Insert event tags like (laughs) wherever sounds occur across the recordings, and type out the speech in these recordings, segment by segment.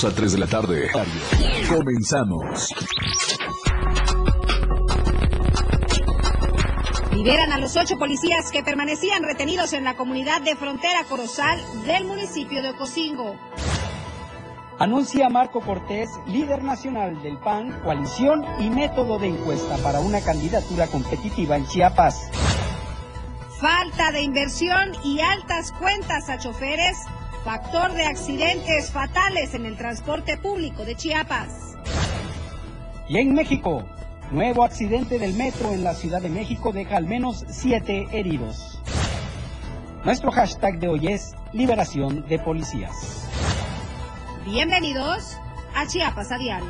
2 a 3 de la tarde. Comenzamos. Liberan a los ocho policías que permanecían retenidos en la comunidad de frontera Corozal del municipio de Ocosingo. Anuncia Marco Cortés, líder nacional del PAN, coalición y método de encuesta para una candidatura competitiva en Chiapas. Falta de inversión y altas cuentas a choferes, factor de accidentes fatales en el transporte público de Chiapas. Y en México, nuevo accidente del metro en la Ciudad de México deja al menos siete heridos. Nuestro hashtag de hoy es liberación de policías. Bienvenidos a Chiapas a Diario.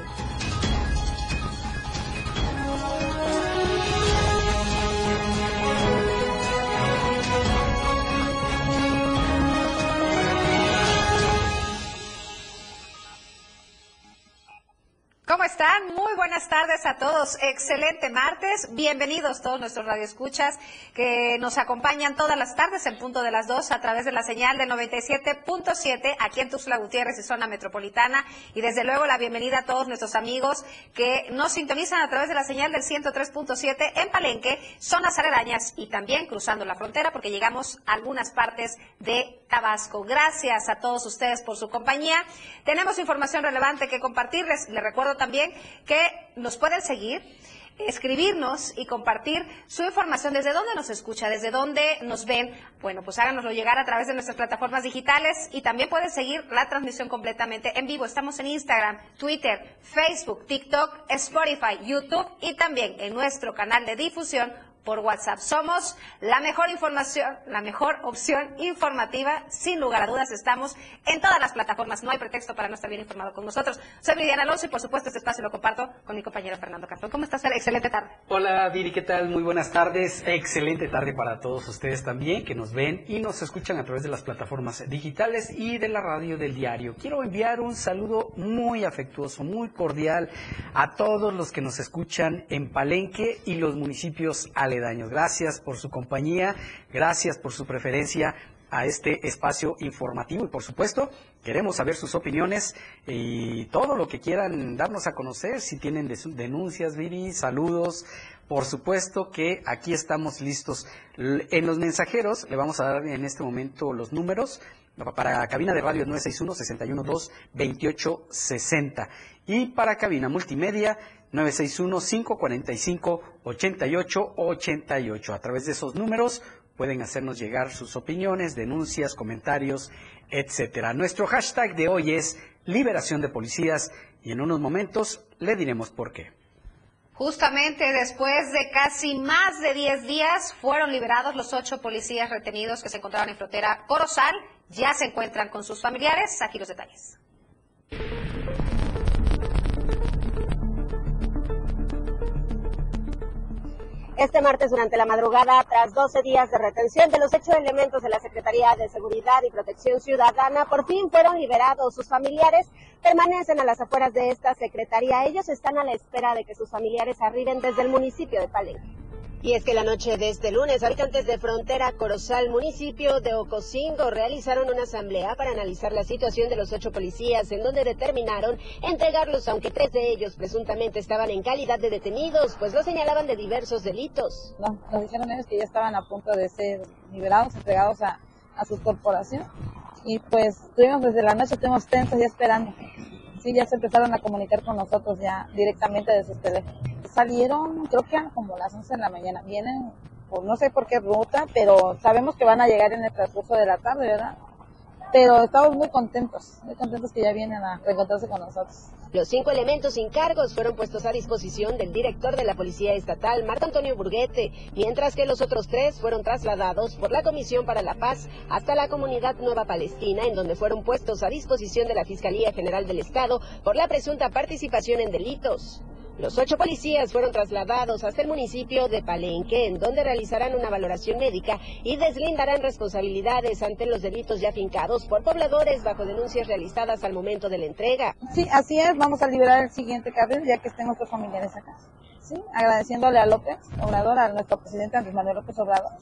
Muy buenas tardes a todos. Excelente martes. Bienvenidos todos nuestros radioescuchas que nos acompañan todas las tardes en punto de las dos a través de la señal del 97.7 aquí en Tuxtla Gutiérrez y zona metropolitana. Y desde luego la bienvenida a todos nuestros amigos que nos sintonizan a través de la señal del 103.7 en Palenque, zonas aledañas y también cruzando la frontera porque llegamos a algunas partes de Tabasco. Gracias a todos ustedes por su compañía. Tenemos información relevante que compartirles. Les recuerdo también que nos pueden seguir escribirnos y compartir su información, desde dónde nos escucha, desde dónde nos ven, bueno, pues háganoslo llegar a través de nuestras plataformas digitales y también pueden seguir la transmisión completamente en vivo. Estamos en Instagram, Twitter, Facebook, TikTok, Spotify, YouTube y también en nuestro canal de difusión por WhatsApp. Somos la mejor información, la mejor opción informativa. Sin lugar a dudas, estamos en todas las plataformas. No hay pretexto para no estar bien informado con nosotros. Soy Viviana Alonso y, por supuesto, este espacio lo comparto con mi compañero Fernando Castro. ¿Cómo estás, Excelente tarde. Hola, Viri, ¿qué tal? Muy buenas tardes. Excelente tarde para todos ustedes también que nos ven y nos escuchan a través de las plataformas digitales y de la radio del diario. Quiero enviar un saludo muy afectuoso, muy cordial a todos los que nos escuchan en Palenque y los municipios aledaños Gracias por su compañía, gracias por su preferencia a este espacio informativo. Y por supuesto queremos saber sus opiniones y todo lo que quieran darnos a conocer, si tienen denuncias, Viri, saludos, por supuesto que aquí estamos listos. En los mensajeros le vamos a dar en este momento los números para cabina de radio 961-612-2860 y para cabina multimedia 961-545-8888. A través de esos números pueden hacernos llegar sus opiniones, denuncias, comentarios, etcétera. Nuestro hashtag de hoy es liberación de policías y en unos momentos le diremos por qué. Justamente después de casi más de 10 días fueron liberados los ocho policías retenidos que se encontraban en frontera Corozal. Ya se encuentran con sus familiares. Aquí los detalles. Este martes, durante la madrugada, tras 12 días de retención de los ocho elementos de la Secretaría de Seguridad y Protección Ciudadana, por fin fueron liberados. Sus familiares permanecen a las afueras de esta Secretaría. Ellos están a la espera de que sus familiares arriben desde el municipio de Palenque. Y es que la noche de este lunes, habitantes de Frontera Corozal, municipio de Ocosingo, realizaron una asamblea para analizar la situación de los ocho policías, en donde determinaron entregarlos, aunque tres de ellos presuntamente estaban en calidad de detenidos, pues lo señalaban de diversos delitos. No, nos dijeron ellos que ya estaban a punto de ser liberados, entregados a, a su corporación. Y pues estuvimos desde la noche, estuvimos tensos ya esperando. Sí, ya se empezaron a comunicar con nosotros ya directamente de sus teléfonos salieron, creo que eran como las 11 de la mañana. Vienen, por no sé por qué ruta, pero sabemos que van a llegar en el transcurso de la tarde, ¿verdad? Pero estamos muy contentos, muy contentos que ya vienen a reencontrarse con nosotros. Los cinco elementos sin cargos fueron puestos a disposición del director de la Policía Estatal, Marco Antonio Burguete, mientras que los otros tres fueron trasladados por la Comisión para la Paz hasta la comunidad Nueva Palestina, en donde fueron puestos a disposición de la Fiscalía General del Estado por la presunta participación en delitos. Los ocho policías fueron trasladados hasta el municipio de Palenque, en donde realizarán una valoración médica y deslindarán responsabilidades ante los delitos ya fincados por pobladores bajo denuncias realizadas al momento de la entrega. Sí, así es. Vamos a liberar el siguiente carril ya que estén nuestros familiares acá. Sí, agradeciéndole a López Obrador, a nuestro presidente Andrés Manuel López Obrador,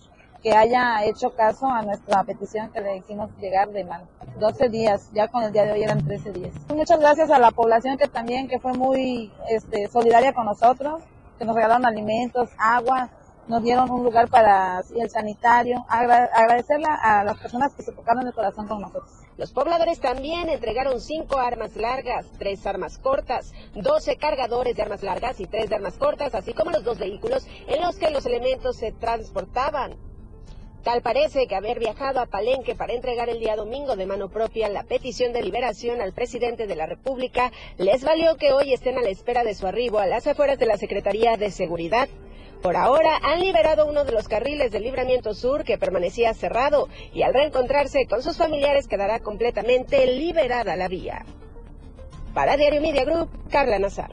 que haya hecho caso a nuestra petición que le hicimos llegar de mano. 12 días, ya con el día de hoy eran 13 días. Muchas gracias a la población que también que fue muy este, solidaria con nosotros, que nos regalaron alimentos, agua, nos dieron un lugar para el sanitario. agradecerle a las personas que se tocaron el corazón con nosotros. Los pobladores también entregaron cinco armas largas, tres armas cortas, 12 cargadores de armas largas y tres de armas cortas, así como los dos vehículos en los que los elementos se transportaban. Tal parece que haber viajado a Palenque para entregar el día domingo de mano propia la petición de liberación al presidente de la República les valió que hoy estén a la espera de su arribo a las afueras de la Secretaría de Seguridad. Por ahora han liberado uno de los carriles del libramiento sur que permanecía cerrado y al reencontrarse con sus familiares quedará completamente liberada la vía. Para Diario Media Group, Carla Nazar.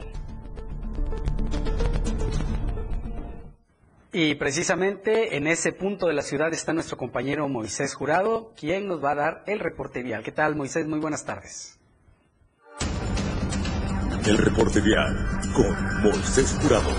Y precisamente en ese punto de la ciudad está nuestro compañero Moisés Jurado, quien nos va a dar el reporte vial. ¿Qué tal, Moisés? Muy buenas tardes. El reporte vial con Moisés Jurado.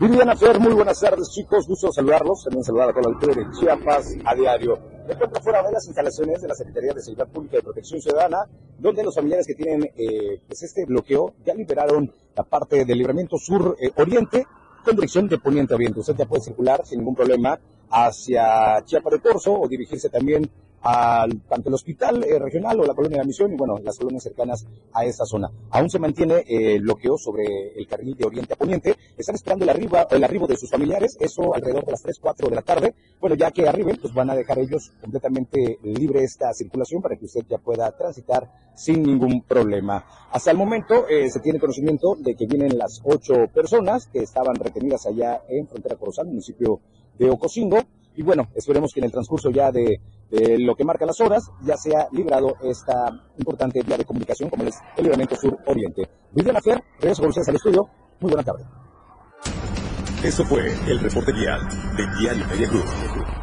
Viviana Fer, muy buenas tardes, chicos. Gusto saludarlos. También saludar a toda la altura de Chiapas a diario. Me encuentro fuera de las instalaciones de la Secretaría de Seguridad Pública y Protección Ciudadana, donde los familiares que tienen eh, pues este bloqueo ya liberaron la parte del libramiento sur-oriente con dirección de poniente a oriente. Usted ya puede circular sin ningún problema hacia Chiapa de Corzo o dirigirse también al, tanto el hospital eh, regional o la colonia de la misión y bueno, las colonias cercanas a esta zona. Aún se mantiene eh, el bloqueo sobre el carril de oriente a poniente. Están esperando el, arriba, el arribo de sus familiares, eso alrededor de las 3, 4 de la tarde. Bueno, ya que arriben, pues van a dejar ellos completamente libre esta circulación para que usted ya pueda transitar sin ningún problema. Hasta el momento eh, se tiene conocimiento de que vienen las ocho personas que estaban retenidas allá en Frontera Corozal, municipio de Ocosingo. Y bueno, esperemos que en el transcurso ya de, lo que marca las horas ya sea librado esta importante vía de comunicación como es el libramiento sur-oriente. Viviana Fer, regreso con ustedes al estudio. Muy buena tarde. Eso fue el reporte vial de Diario Media Group.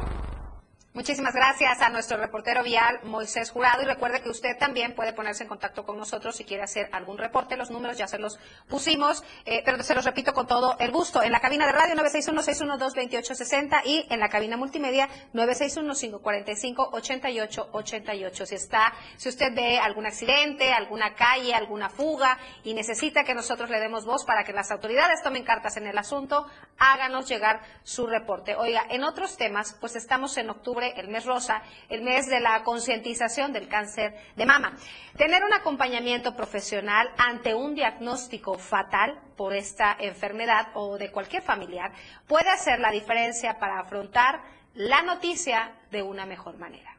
Muchísimas gracias a nuestro reportero vial Moisés Jurado y recuerde que usted también puede ponerse en contacto con nosotros si quiere hacer algún reporte. Los números ya se los pusimos, eh, pero se los repito con todo el gusto. En la cabina de radio 961-612-2860 y en la cabina multimedia 961-545-8888. Si está, si usted ve algún accidente, alguna calle, alguna fuga y necesita que nosotros le demos voz para que las autoridades tomen cartas en el asunto, háganos llegar su reporte. Oiga, en otros temas, pues estamos en octubre el mes rosa, el mes de la concientización del cáncer de mama. Tener un acompañamiento profesional ante un diagnóstico fatal por esta enfermedad o de cualquier familiar puede hacer la diferencia para afrontar la noticia de una mejor manera.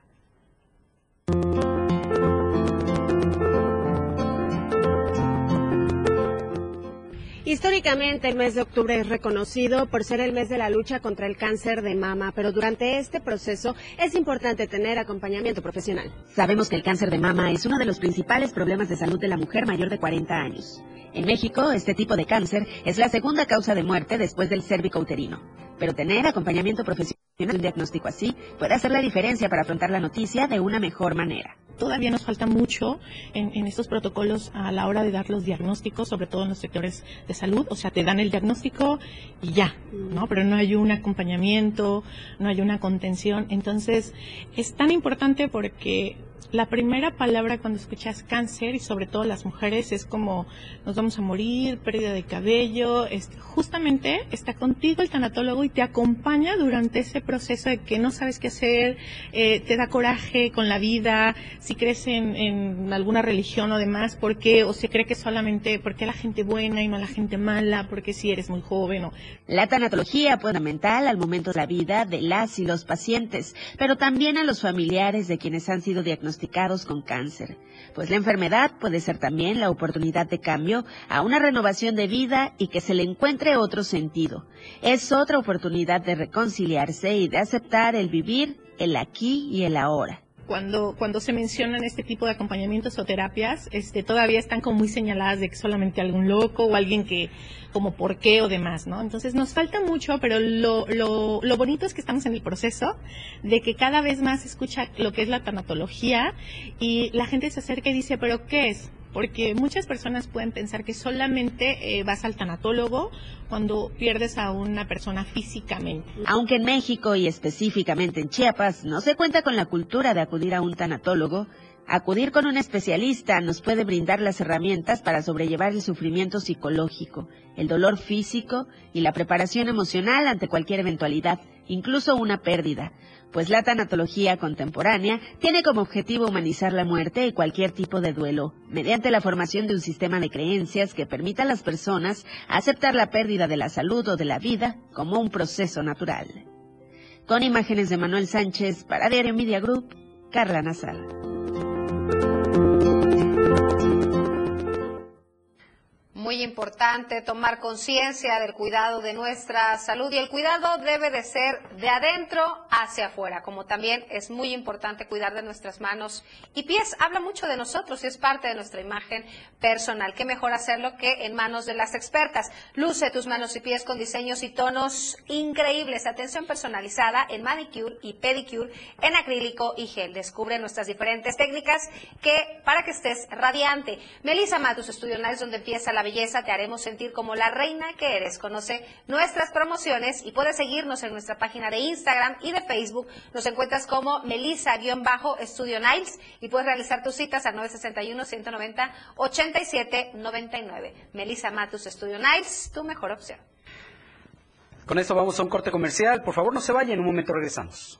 Históricamente el mes de octubre es reconocido por ser el mes de la lucha contra el cáncer de mama, pero durante este proceso es importante tener acompañamiento profesional. Sabemos que el cáncer de mama es uno de los principales problemas de salud de la mujer mayor de 40 años. En México, este tipo de cáncer es la segunda causa de muerte después del cérvico uterino. Pero tener acompañamiento profesional en un diagnóstico así puede hacer la diferencia para afrontar la noticia de una mejor manera todavía nos falta mucho en, estos protocolos a la hora de dar los diagnósticos, sobre todo en los sectores de salud. O sea, te dan el diagnóstico y ya, ¿no? Pero no hay un acompañamiento, no hay una contención. Entonces, es tan importante porque la primera palabra cuando escuchas cáncer y sobre todo las mujeres es como nos vamos a morir, pérdida de cabello, este, justamente está contigo el tanatólogo y te acompaña durante ese proceso de que no sabes qué hacer, eh, te da coraje con la vida, si crees en, alguna religión o demás, ¿por qué? O si cree que solamente, ¿por qué la gente buena y no la gente mala? Porque si eres muy joven o... La tanatología es fundamental al momento de la vida de las y los pacientes, pero también a los familiares de quienes han sido diagnosticados con cáncer, pues la enfermedad puede ser también la oportunidad de cambio a una renovación de vida y que se le encuentre otro sentido. Es otra oportunidad de reconciliarse y de aceptar el vivir, el aquí y el ahora cuando, cuando se mencionan este tipo de acompañamientos o terapias, este, todavía están como muy señaladas de que solamente algún loco o alguien que, como por qué o demás, ¿no? Entonces nos falta mucho, pero lo, lo, lo bonito es que estamos en el proceso de que cada vez más se escucha lo que es la tanatología y la gente se acerca y dice, pero ¿qué es? Porque muchas personas pueden pensar que solamente eh, vas al tanatólogo cuando pierdes a una persona físicamente. Aunque en México y específicamente en Chiapas no se cuenta con la cultura de acudir a un tanatólogo, acudir con un especialista nos puede brindar las herramientas para sobrellevar el sufrimiento psicológico, el dolor físico y la preparación emocional ante cualquier eventualidad, incluso una pérdida pues la tanatología contemporánea tiene como objetivo humanizar la muerte y cualquier tipo de duelo, mediante la formación de un sistema de creencias que permita a las personas aceptar la pérdida de la salud o de la vida como un proceso natural. Con imágenes de Manuel Sánchez para Diario Media Group, Carla Nazar. Muy importante tomar conciencia del cuidado de nuestra salud y el cuidado debe de ser de adentro hacia afuera, como también es muy importante cuidar de nuestras manos y pies. Habla mucho de nosotros y es parte de nuestra imagen personal. Qué mejor hacerlo que en manos de las expertas. Luce tus manos y pies con diseños y tonos increíbles. Atención personalizada en manicure y pedicure, en acrílico y gel. Descubre nuestras diferentes técnicas que para que estés radiante. Melissa Matus Estudio Nice, donde empieza la belleza te haremos sentir como la reina que eres. Conoce nuestras promociones y puedes seguirnos en nuestra página de Instagram y de Facebook. Nos encuentras como Melissa-Estudio Niles y puedes realizar tus citas al 961-190-8799. Melissa Matus Estudio Niles, tu mejor opción. Con esto vamos a un corte comercial. Por favor, no se vayan. En un momento regresamos.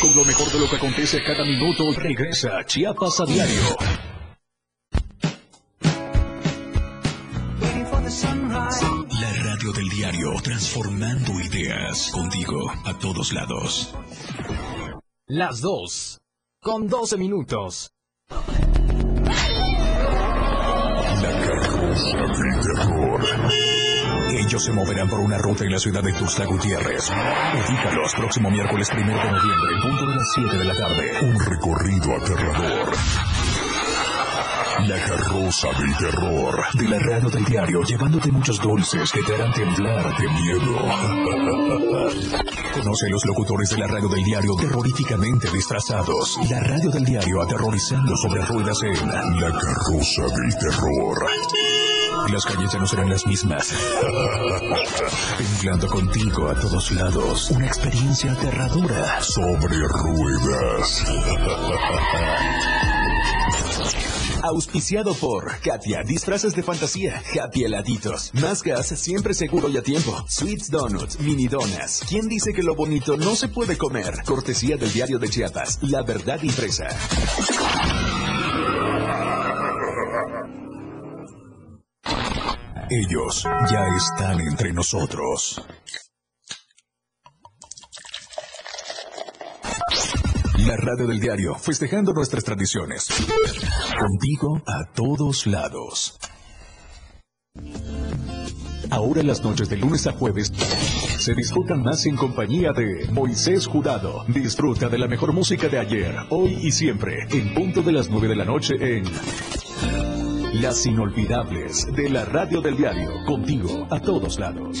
Con lo mejor de lo que acontece cada minuto, regresa Chiapas a diario. Transformando ideas contigo a todos lados. Las dos, con 12 minutos. La carroza del terror. Ellos se moverán por una ruta en la ciudad de Tuxtla Gutiérrez. Ubícalos próximo miércoles primero de noviembre, en punto de las 7 de la tarde. Un recorrido aterrador. La carroza del terror de la radio del diario, llevándote muchos dulces que te harán temblar de miedo. (laughs) Conoce los locutores de la radio del diario terroríficamente disfrazados. La radio del diario aterrorizando sobre ruedas en La carroza del terror. Las calles ya no serán las mismas. (laughs) Temblando contigo a todos lados. Una experiencia aterradora sobre ruedas. (laughs) Auspiciado por Katia, disfraces de fantasía, Happy heladitos, más gas, siempre seguro y a tiempo, Sweets Donuts, mini donas. ¿Quién dice que lo bonito no se puede comer? Cortesía del diario de Chiapas, La Verdad Impresa. Ellos ya están entre nosotros. La radio del diario, festejando nuestras tradiciones. Contigo a todos lados. Ahora las noches de lunes a jueves se disfrutan más en compañía de Moisés Jurado. Disfruta de la mejor música de ayer, hoy y siempre, en punto de las 9 de la noche en Las Inolvidables de la Radio del Diario. Contigo a todos lados.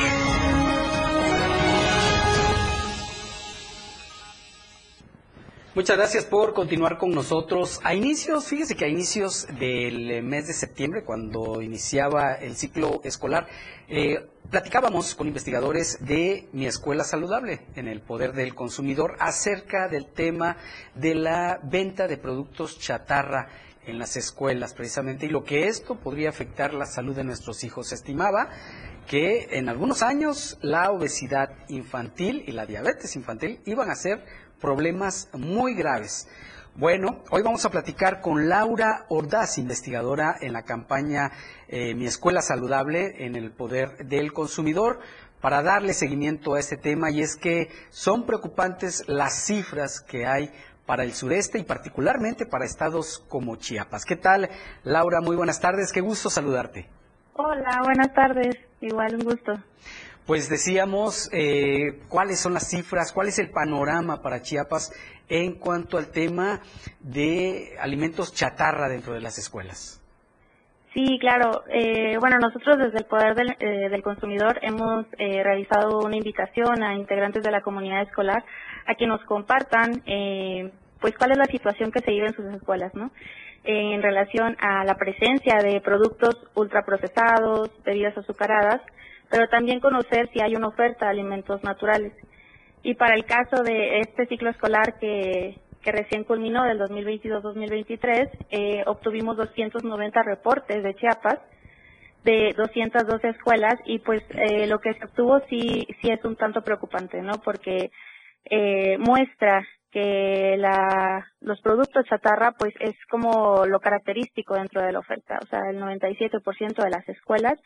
Muchas gracias por continuar con nosotros. A inicios, fíjese que a inicios del mes de septiembre, cuando iniciaba el ciclo escolar, eh, platicábamos con investigadores de Mi Escuela Saludable en el Poder del Consumidor acerca del tema de la venta de productos chatarra en las escuelas precisamente y lo que esto podría afectar la salud de nuestros hijos. Se estimaba que en algunos años la obesidad infantil y la diabetes infantil iban a ser problemas muy graves. Bueno, hoy vamos a platicar con Laura Ordaz, investigadora en la campaña eh, Mi Escuela Saludable en el Poder del Consumidor, para darle seguimiento a este tema y es que son preocupantes las cifras que hay para el sureste y particularmente para estados como Chiapas. ¿Qué tal, Laura? Muy buenas tardes, qué gusto saludarte. Hola, buenas tardes, igual un gusto. Pues decíamos, eh, ¿cuáles son las cifras? ¿Cuál es el panorama para Chiapas en cuanto al tema de alimentos chatarra dentro de las escuelas? Sí, claro. Eh, bueno, nosotros desde el Poder del, eh, Consumidor hemos eh, realizado una invitación a integrantes de la comunidad escolar a que nos compartan, pues, cuál es la situación que se vive en sus escuelas, ¿no? en relación a la presencia de productos ultraprocesados, bebidas azucaradas, pero también conocer si hay una oferta de alimentos naturales. Y para el caso de este ciclo escolar que, recién culminó del 2022-2023, eh, obtuvimos 290 reportes de Chiapas de 212 escuelas y pues eh, lo que se obtuvo sí sí es un tanto preocupante, ¿no? Porque eh, muestra que la, los productos chatarra pues es como lo característico dentro de la oferta, o sea, el 97% de las escuelas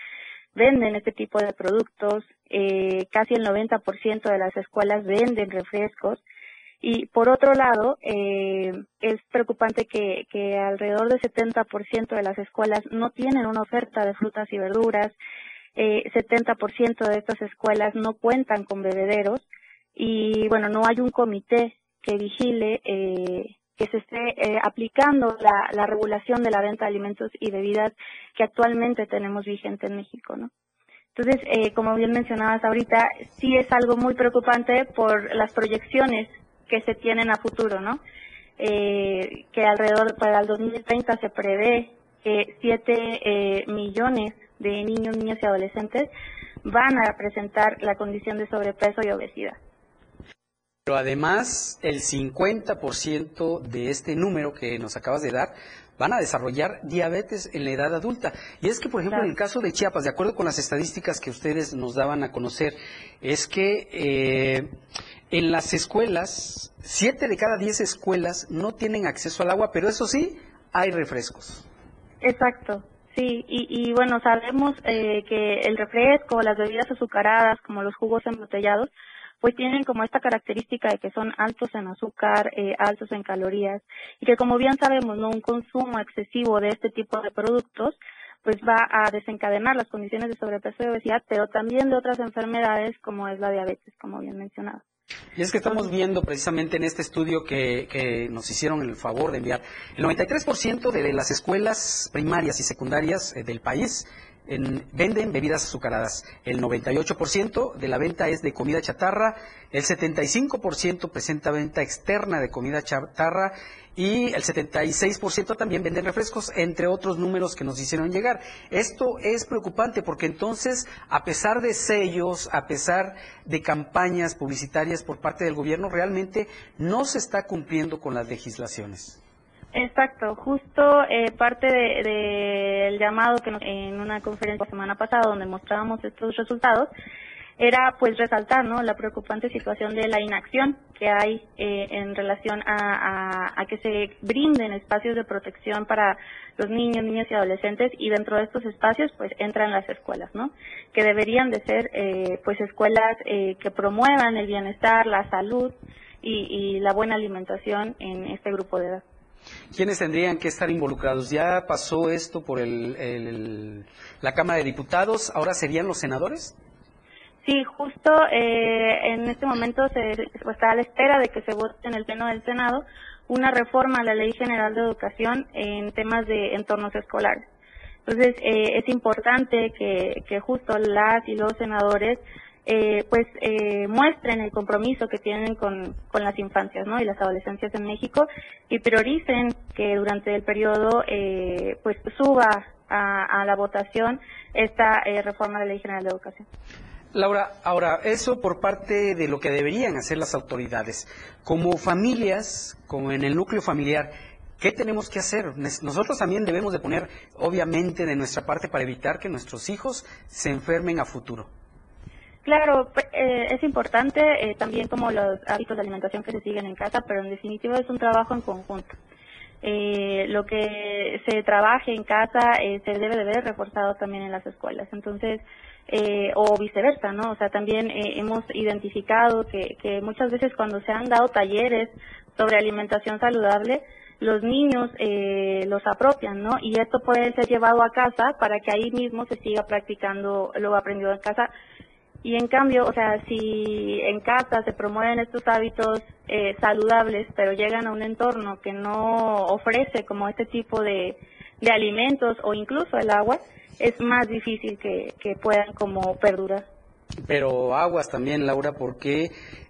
venden este tipo de productos, eh, casi el 90% de las escuelas venden refrescos. Y por otro lado, eh, es preocupante que, alrededor del 70% de las escuelas no tienen una oferta de frutas y verduras, eh, 70% de estas escuelas no cuentan con bebederos. Y bueno, no hay un comité que vigile eh, que se esté eh, aplicando la, la, regulación de la venta de alimentos y bebidas que actualmente tenemos vigente en México, ¿no? Entonces, eh, como bien mencionabas ahorita, sí es algo muy preocupante por las proyecciones que se tienen a futuro, ¿no? Eh, que alrededor para el 2030 se prevé que 7 eh, millones de niños, niñas y adolescentes van a presentar la condición de sobrepeso y obesidad. Pero además, el 50% de este número que nos acabas de dar van a desarrollar diabetes en la edad adulta. Y es que, por ejemplo, en el caso de Chiapas, de acuerdo con las estadísticas que ustedes nos daban a conocer, es que eh, en las escuelas, siete de cada diez escuelas no tienen acceso al agua, pero eso sí, hay refrescos. Exacto, sí, y, bueno, sabemos eh, que el refresco, las bebidas azucaradas, como los jugos embotellados, pues tienen como esta característica de que son altos en azúcar, eh, altos en calorías, y que como bien sabemos, no un consumo excesivo de este tipo de productos, pues va a desencadenar las condiciones de sobrepeso y obesidad, pero también de otras enfermedades como es la diabetes, como bien mencionado. Y es que estamos viendo precisamente en este estudio que, que nos hicieron el favor de enviar, el 93% de las escuelas primarias y secundarias eh, del país venden bebidas azucaradas. El 98% de la venta es de comida chatarra, el 75% presenta venta externa de comida chatarra y el 76% también venden refrescos, entre otros números que nos hicieron llegar. Esto es preocupante porque entonces, a pesar de sellos, a pesar de campañas publicitarias por parte del gobierno, realmente no se está cumpliendo con las legislaciones. Exacto, justo eh, parte del llamado que en una conferencia la semana pasada donde mostrábamos estos resultados era pues resaltar ¿no? la preocupante situación de la inacción que hay eh, en relación a, a, que se brinden espacios de protección para los niños, niñas y adolescentes y dentro de estos espacios pues entran las escuelas, ¿no? Que deberían de ser eh, pues escuelas eh, que promuevan el bienestar, la salud y, y la buena alimentación en este grupo de edad. ¿Quiénes tendrían que estar involucrados? Ya pasó esto por el, la Cámara de Diputados, ahora serían los senadores. Sí, justo eh, en este momento se, está a la espera de que se vote en el Pleno del Senado una reforma a la Ley General de Educación en temas de entornos escolares. Entonces, eh, es importante que, que justo las y los senadores eh, pues eh, muestren el compromiso que tienen con, con, las infancias ¿no? y las adolescencias en México y prioricen que durante el periodo eh, pues suba a, a, la votación esta eh, reforma de la Ley General de Educación. Laura, ahora, eso por parte de lo que deberían hacer las autoridades. Como familias, como en el núcleo familiar, ¿Qué tenemos que hacer? Nosotros también debemos de poner, obviamente, de nuestra parte para evitar que nuestros hijos se enfermen a futuro. Claro, eh, es importante eh, también como los hábitos de alimentación que se siguen en casa, pero en definitiva es un trabajo en conjunto. Eh, lo que se trabaje en casa se debe de ver reforzado también en las escuelas. Entonces, o viceversa, ¿no? O sea, también hemos identificado que, que muchas veces cuando se han dado talleres sobre alimentación saludable, los niños eh, los apropian, ¿no? Y esto puede ser llevado a casa para que ahí mismo se siga practicando lo aprendido en casa. Y en cambio, o sea, si en casa se promueven estos hábitos eh, saludables, pero llegan a un entorno que no ofrece como este tipo de, de alimentos o incluso el agua, es más difícil que, que puedan como perdurar. Pero aguas también, Laura, porque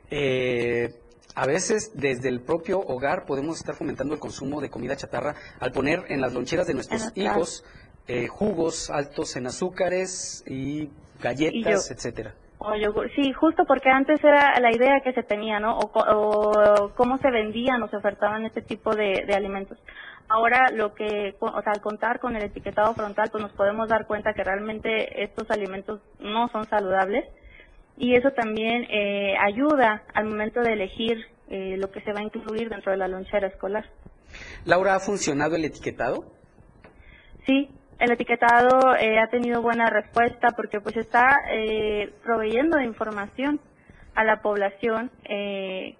eh, a veces desde el propio hogar podemos estar fomentando el consumo de comida chatarra al poner en las loncheras de nuestros hijos eh, jugos altos en azúcares y galletas, etcétera. Sí, justo porque antes era la idea que se tenía, ¿no? O, cómo se vendían o se ofertaban este tipo de, de, alimentos. Ahora lo que, o sea, al contar con el etiquetado frontal, pues nos podemos dar cuenta que realmente estos alimentos no son saludables y eso también eh, ayuda al momento de elegir eh, lo que se va a incluir dentro de la lonchera escolar. Laura, ¿ha funcionado el etiquetado? Sí, el etiquetado eh, ha tenido buena respuesta porque pues está proveyendo de información a la población,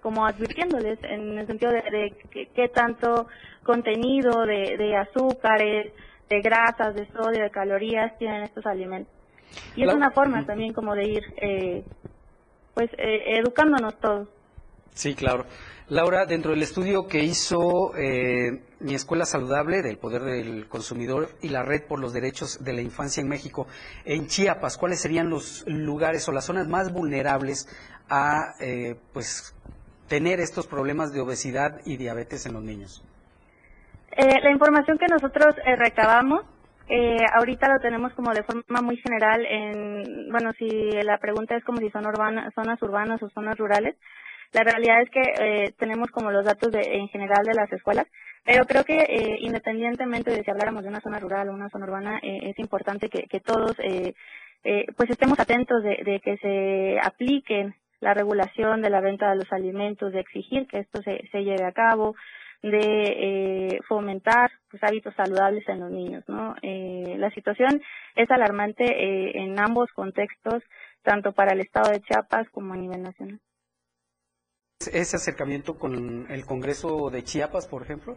como advirtiéndoles en el sentido de, qué tanto contenido de, de azúcares, de grasas, de sodio, de calorías tienen estos alimentos. Y es una forma también como de ir, eh, pues, eh, educándonos todos. Sí, claro. Laura, dentro del estudio que hizo eh, Mi Escuela Saludable del Poder del Consumidor y la Red por los Derechos de la Infancia en México, en Chiapas, ¿cuáles serían los lugares o las zonas más vulnerables a pues tener estos problemas de obesidad y diabetes en los niños? la información que nosotros recabamos eh, ahorita lo tenemos como de forma muy general en, bueno, si la pregunta es como si son urbanas, zonas urbanas o zonas rurales, la realidad es que eh, tenemos como los datos de, en general de las escuelas, pero creo que eh, independientemente de si habláramos de una zona rural o una zona urbana, eh, es importante que, que todos eh, eh, pues estemos atentos de, que se apliquen la regulación de la venta de los alimentos, de exigir que esto se, se lleve a cabo, de fomentar pues, hábitos saludables en los niños. ¿no? La situación es alarmante en ambos contextos, tanto para el Estado de Chiapas como a nivel nacional. ¿Ese acercamiento con el Congreso de Chiapas, por ejemplo?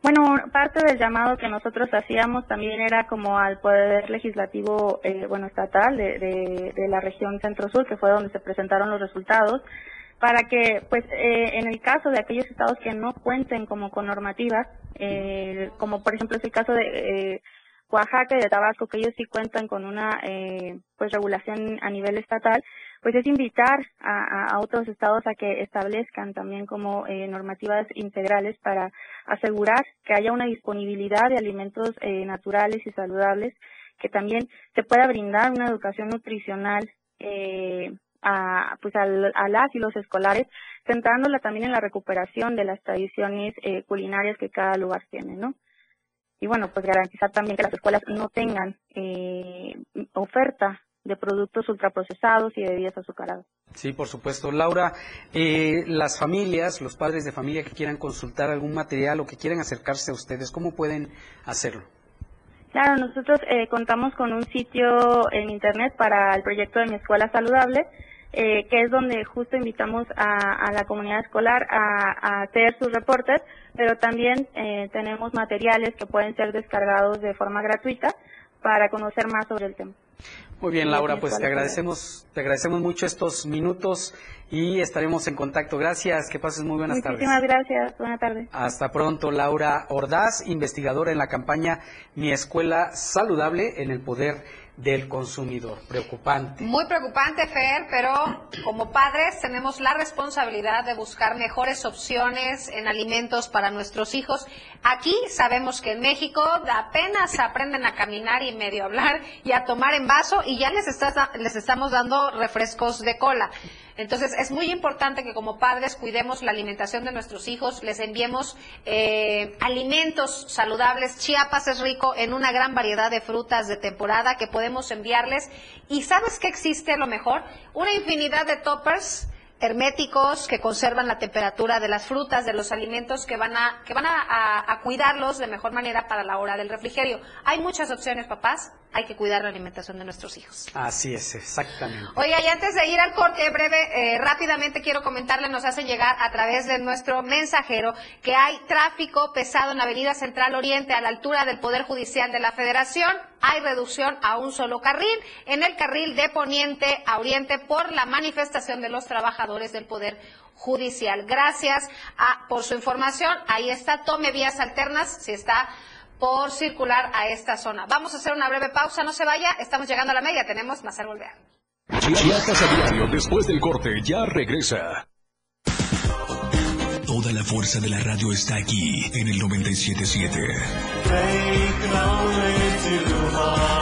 Bueno, parte del llamado que nosotros hacíamos también era como al poder legislativo, eh, bueno, estatal de, la región centro-sur, que fue donde se presentaron los resultados, para que, pues, eh, en el caso de aquellos estados que no cuenten como con normativas, eh, como por ejemplo es el caso de eh, Oaxaca y de Tabasco, que ellos sí cuentan con una, eh, pues, regulación a nivel estatal, pues es invitar a, a otros estados a que establezcan también como eh, normativas integrales para asegurar que haya una disponibilidad de alimentos eh, naturales y saludables, que también se pueda brindar una educación nutricional eh, a, pues al, a las y los escolares, centrándola también en la recuperación de las tradiciones eh, culinarias que cada lugar tiene, ¿no? Y bueno, pues garantizar también que las escuelas no tengan eh, oferta de productos ultraprocesados y de bebidas azucaradas. Sí, por supuesto. Laura, eh, las familias, los padres de familia que quieran consultar algún material o que quieran acercarse a ustedes, ¿cómo pueden hacerlo? Claro, nosotros eh, contamos con un sitio en Internet para el proyecto de mi escuela saludable, eh, que es donde justo invitamos a, la comunidad escolar a, hacer sus reportes, pero también eh, tenemos materiales que pueden ser descargados de forma gratuita para conocer más sobre el tema. Muy bien, Laura, pues te agradecemos, te agradecemos mucho estos minutos y estaremos en contacto. Gracias, que pases muy buenas tardes. Muchísimas gracias, buenas tardes. Hasta pronto, Laura Ordaz, investigadora en la campaña Mi Escuela Saludable en el Poder del consumidor. Preocupante. Muy preocupante, Fer, pero como padres tenemos la responsabilidad de buscar mejores opciones en alimentos para nuestros hijos. Aquí sabemos que en México apenas aprenden a caminar y medio hablar y a tomar en vaso y ya les, está, les estamos dando refrescos de cola. Entonces, es muy importante que como padres cuidemos la alimentación de nuestros hijos, les enviemos eh, alimentos saludables. Chiapas es rico en una gran variedad de frutas de temporada que podemos enviarles. ¿Y sabes qué existe a lo mejor? Una infinidad de toppers herméticos que conservan la temperatura de las frutas, de los alimentos que van a que van a, cuidarlos de mejor manera para la hora del refrigerio. Hay muchas opciones, papás. Hay que cuidar la alimentación de nuestros hijos. Así es, exactamente. Oiga, y antes de ir al corte breve, eh, rápidamente quiero comentarle, nos hacen llegar a través de nuestro mensajero que hay tráfico pesado en la Avenida Central Oriente a la altura del Poder Judicial de la Federación. Hay reducción a un solo carril en el carril de Poniente a Oriente por la manifestación de los trabajadores del Poder Judicial. Gracias a, por su información. Ahí está, tome vías alternas si está por circular a esta zona. Vamos a hacer una breve pausa, no se vaya, estamos llegando a la media, tenemos más al volver. Chiapas a diario, después del corte, ya regresa. Toda la fuerza de la radio está aquí en el 977.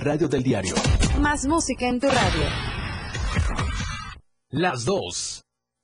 radio del diario. Más música en tu radio. Las 2.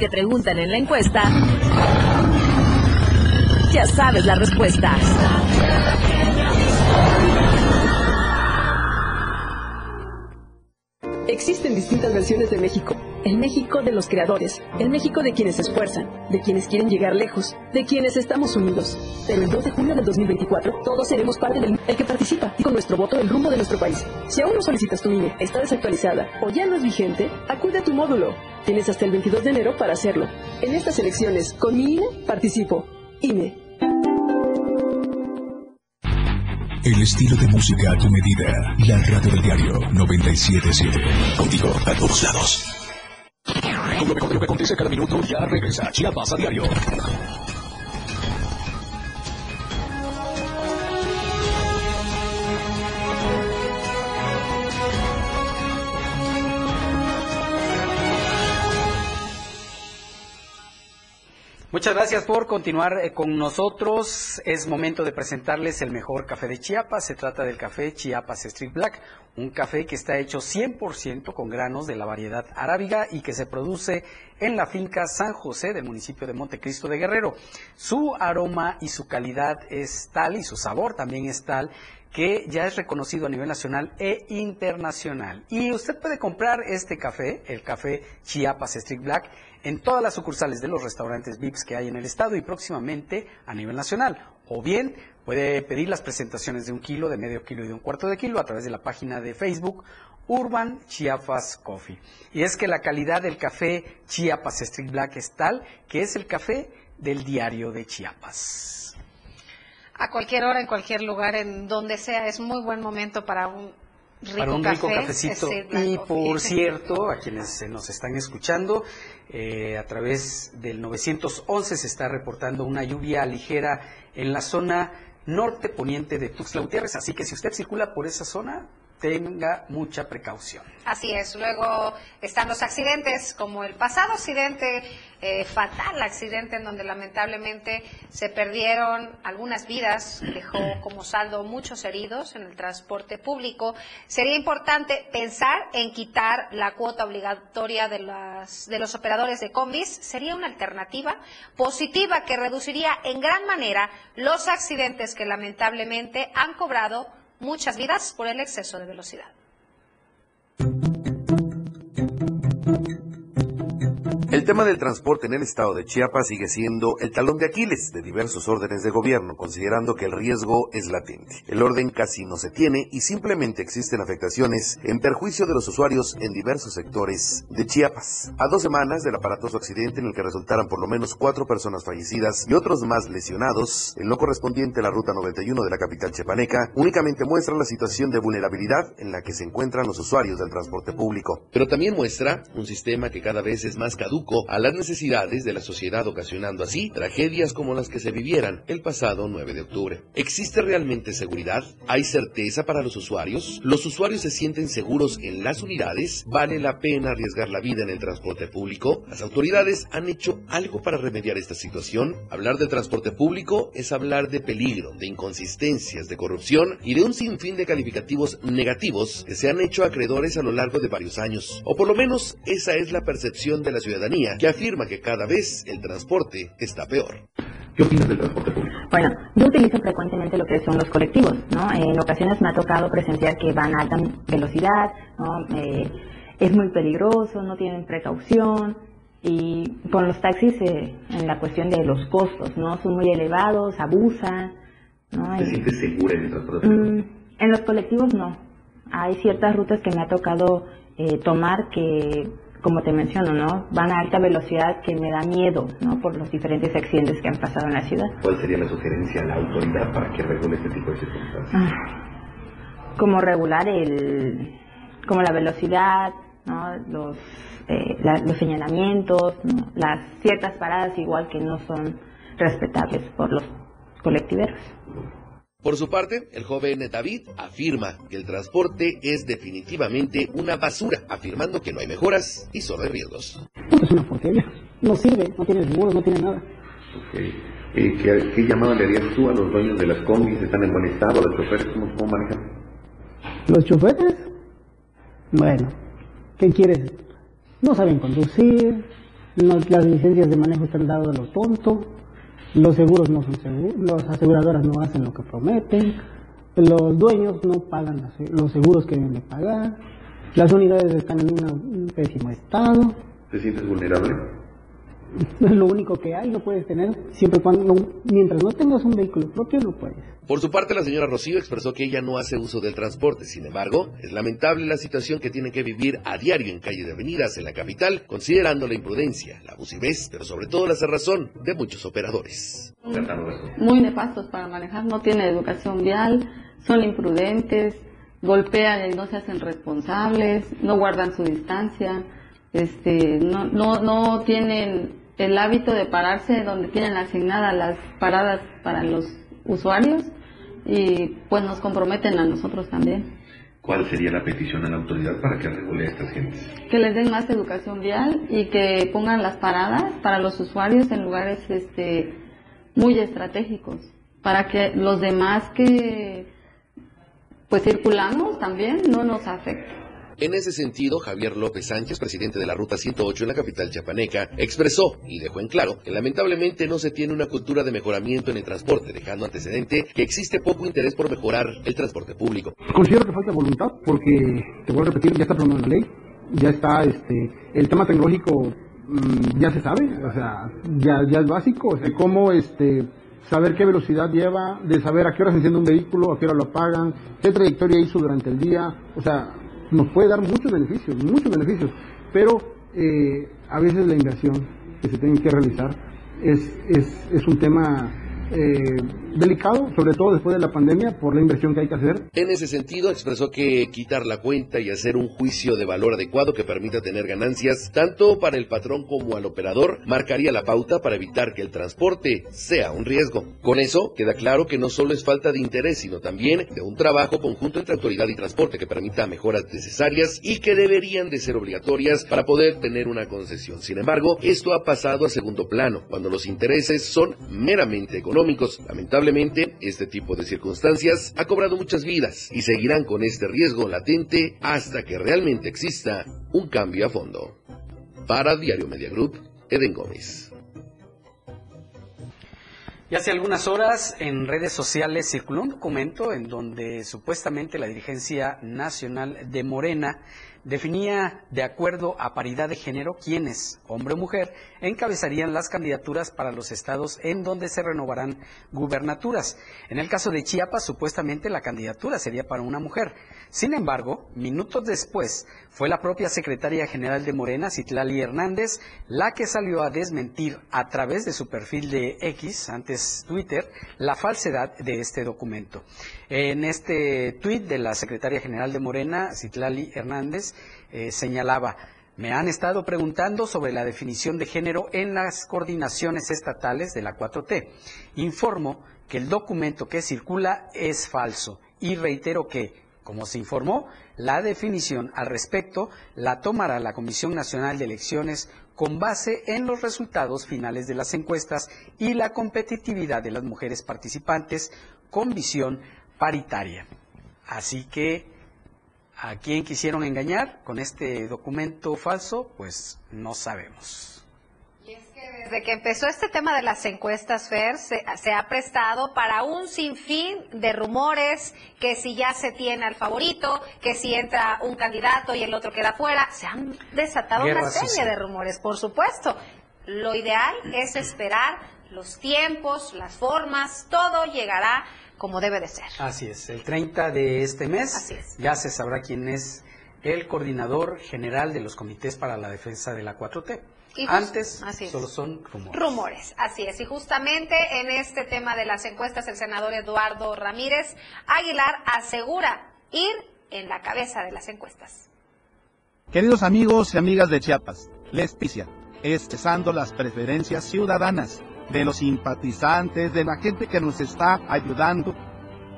Te preguntan en la encuesta, ya sabes la respuesta. Existen distintas versiones de México. El México de los creadores, el México de quienes se esfuerzan, de quienes quieren llegar lejos, de quienes estamos unidos. Pero el 2 de junio del 2024 todos seremos parte del el que participa y con nuestro voto el rumbo de nuestro país. Si aún no solicitas tu INE, está desactualizada o ya no es vigente, acude a tu módulo. Tienes hasta el 22 de enero para hacerlo. En estas elecciones, con mi INE, participo. INE. El estilo de música a tu medida. La radio del diario 977. Contigo a todos lados. Todo lo que acontece cada minuto ya regresa Chiapas a diario. Muchas gracias por continuar eh, con nosotros. Es momento de presentarles el mejor café de Chiapas. Se trata del café Chiapas Street Black, un café que está hecho 100% con granos de la variedad arábiga y que se produce en la finca San José del municipio de Montecristo de Guerrero. Su aroma y su calidad es tal y su sabor también es tal que ya es reconocido a nivel nacional e internacional. Y usted puede comprar este café, el café Chiapas Street Black, en todas las sucursales de los restaurantes VIPs que hay en el estado y próximamente a nivel nacional. O bien puede pedir las presentaciones de un kilo, de medio kilo y de un cuarto de kilo a través de la página de Facebook Urban Chiapas Coffee. Y es que la calidad del café Chiapas Street Black es tal que es el café del diario de Chiapas. A cualquier hora, en cualquier lugar, en donde sea, es muy buen momento para un rico para un rico cafecito. y por cierto, a quienes nos están escuchando, eh, a través del 911 se está reportando una lluvia ligera en la zona norte poniente de Tuxtla Gutiérrez, así que si usted circula por esa zona, tenga mucha precaución. Así es. Luego están los accidentes, como el pasado accidente, eh, fatal accidente en donde lamentablemente se perdieron algunas vidas, dejó (clears throat) como saldo muchos heridos en el transporte público. Sería importante pensar en quitar la cuota obligatoria de, las, de los operadores de combis. Sería una alternativa positiva que reduciría en gran manera los accidentes que lamentablemente han cobrado muchas vidas por el exceso de velocidad. El tema del transporte en el estado de Chiapas sigue siendo el talón de Aquiles de diversos órdenes de gobierno, considerando que el riesgo es latente. El orden casi no se tiene y simplemente existen afectaciones en perjuicio de los usuarios en diversos sectores de Chiapas. A dos semanas del aparatoso accidente en el que resultaron por lo menos cuatro personas fallecidas y otros más lesionados, en lo correspondiente a la ruta 91 de la capital chepaneca, únicamente muestra la situación de vulnerabilidad en la que se encuentran los usuarios del transporte público. Pero también muestra un sistema que cada vez es más caduco a las necesidades de la sociedad, ocasionando así tragedias como las que se vivieran el pasado 9 de octubre. ¿Existe realmente seguridad? ¿Hay certeza para los usuarios? ¿Los usuarios se sienten seguros en las unidades? ¿Vale la pena arriesgar la vida en el transporte público? ¿Las autoridades han hecho algo para remediar esta situación? Hablar de transporte público es hablar de peligro, de inconsistencias, de corrupción y de un sinfín de calificativos negativos que se han hecho acreedores a lo largo de varios años. O por lo menos esa es la percepción de la ciudadanía que afirma que cada vez el transporte está peor. ¿Qué opinas del transporte público? Bueno, yo utilizo frecuentemente lo que son los colectivos, ¿no? En ocasiones me ha tocado presenciar que van a alta velocidad, ¿no? Eh, es muy peligroso, no tienen precaución, y con los taxis eh, en la cuestión de los costos, ¿no? Son muy elevados, abusan, ¿no? ¿Te sientes segura en el transporte público? Mm, en los colectivos no. Hay ciertas rutas que me ha tocado eh, tomar que como te menciono, ¿no? Van a alta velocidad que me da miedo, ¿no? Por los diferentes accidentes que han pasado en la ciudad. ¿Cuál sería la sugerencia a la autoridad para que regule este tipo de circunstancias? Ah, como regular el, como la velocidad, ¿no? Los, eh, los señalamientos, las ciertas paradas igual que no son respetables por los colectiveros. Por su parte, el joven David afirma que el transporte es definitivamente una basura, afirmando que no hay mejoras y solo hay riesgos. Es una porquería. No sirve, no tiene seguros, no tiene nada. Okay. Eh, ¿qué, ¿qué, llamada le harías tú a los dueños de las combis? ¿Están en buen estado? ¿Los choferes cómo, cómo manejan? ¿Los choferes? Bueno, ¿qué quieres? No saben conducir, no, las licencias de manejo están dadas a lo tonto, los seguros no son seguros, las aseguradoras no hacen lo que prometen, los dueños no pagan los seguros que deben de pagar, las unidades están en un pésimo estado. ¿Te sientes vulnerable? (laughs) Es lo único que hay, no puedes tener, siempre cuando, mientras no tengas un vehículo propio, no puedes. Por su parte, la señora Rocío expresó que ella no hace uso del transporte. Sin embargo, es lamentable la situación que tiene que vivir a diario en calles de avenidas en la capital, considerando la imprudencia, la abusivez, pero sobre todo la cerrazón de muchos operadores. Muy nefastos para manejar, no tienen educación vial, son imprudentes, golpean y no se hacen responsables, no guardan su distancia, este, no, no, no tienen el hábito de pararse donde tienen asignadas las paradas para los usuarios y pues nos comprometen a nosotros también. ¿Cuál sería la petición a la autoridad para que regule a estas gentes? Que les den más educación vial y que pongan las paradas para los usuarios en lugares este, muy estratégicos, para que los demás que pues circulamos también no nos afecten. En ese sentido, Javier López Sánchez, presidente de la Ruta 108 en la capital chapaneca, expresó y dejó en claro que lamentablemente no se tiene una cultura de mejoramiento en el transporte, dejando antecedente que existe poco interés por mejorar el transporte público. Considero que falta voluntad porque, te voy a repetir, ya está aprobada la ley, ya está este, el tema tecnológico mm, ya se sabe, o sea, ya, ya es básico, o sea, cómo este, saber qué velocidad lleva, de saber a qué hora se enciende un vehículo, a qué hora lo apagan, qué trayectoria hizo durante el día, o sea, nos puede dar muchos beneficios, muchos beneficios, pero eh, a veces la inversión que se tiene que realizar es, es, es un tema eh, delicado, sobre todo después de la pandemia, por la inversión que hay que hacer. En ese sentido, expresó que quitar la cuenta y hacer un juicio de valor adecuado que permita tener ganancias tanto para el patrón como al operador marcaría la pauta para evitar que el transporte sea un riesgo. Con eso, queda claro que no solo es falta de interés, sino también de un trabajo conjunto entre autoridad y transporte que permita mejoras necesarias y que deberían de ser obligatorias para poder tener una concesión. Sin embargo, esto ha pasado a segundo plano, cuando los intereses son meramente económicos. Lamentablemente, este tipo de circunstancias ha cobrado muchas vidas y seguirán con este riesgo latente hasta que realmente exista un cambio a fondo. Para Diario Media Group, Eden Gómez. Y hace algunas horas en redes sociales circuló un documento en donde supuestamente la dirigencia nacional de Morena definía de acuerdo a paridad de género quiénes, hombre o mujer, encabezarían las candidaturas para los estados en donde se renovarán gubernaturas. En el caso de Chiapas, supuestamente la candidatura sería para una mujer. Sin embargo, minutos después, fue la propia secretaria general de Morena, Citlali Hernández, la que salió a desmentir a través de su perfil de X, antes Twitter, la falsedad de este documento. En este tuit de la secretaria general de Morena, Citlali Hernández, eh, señalaba, me han estado preguntando sobre la definición de género en las coordinaciones estatales de la 4T. Informo que el documento que circula es falso y reitero que, como se informó, la definición al respecto la tomará la Comisión Nacional de Elecciones con base en los resultados finales de las encuestas y la competitividad de las mujeres participantes con visión paritaria. Así que ¿A quién quisieron engañar con este documento falso? Pues no sabemos. Y es que desde que empezó este tema de las encuestas, Fer, se, ha prestado para un sinfín de rumores, que si ya se tiene al favorito, que si entra un candidato y el otro queda fuera, se han desatado una serie de rumores, por supuesto. Lo ideal es esperar los tiempos, las formas, todo llegará como debe de ser. Así es, el 30 de este mes ya se sabrá quién es el coordinador general de los comités para la defensa de la 4T. Antes solo son rumores. Rumores, así es. Y justamente en este tema de las encuestas, el senador Eduardo Ramírez Aguilar asegura ir en la cabeza de las encuestas. Queridos amigos y amigas de Chiapas, les picia, cesando las preferencias ciudadanas de los simpatizantes, de la gente que nos está ayudando.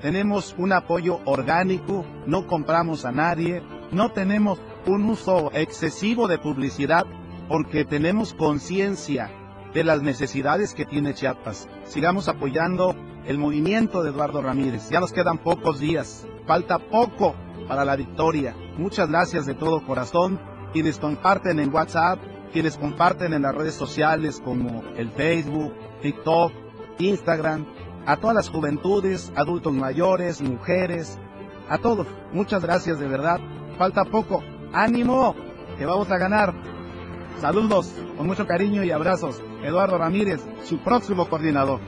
Tenemos un apoyo orgánico, no compramos a nadie, no tenemos un uso excesivo de publicidad porque tenemos conciencia de las necesidades que tiene Chiapas. Sigamos apoyando el movimiento de Eduardo Ramírez. Ya nos quedan pocos días, falta poco para la victoria. Muchas gracias de todo corazón. les comparten en WhatsApp, quienes comparten en las redes sociales como el Facebook, TikTok, Instagram, a todas las juventudes, adultos mayores, mujeres, a todos. Muchas gracias de verdad. Falta poco. Ánimo, que vamos a ganar. Saludos, con mucho cariño y abrazos. Eduardo Ramírez, su próximo coordinador.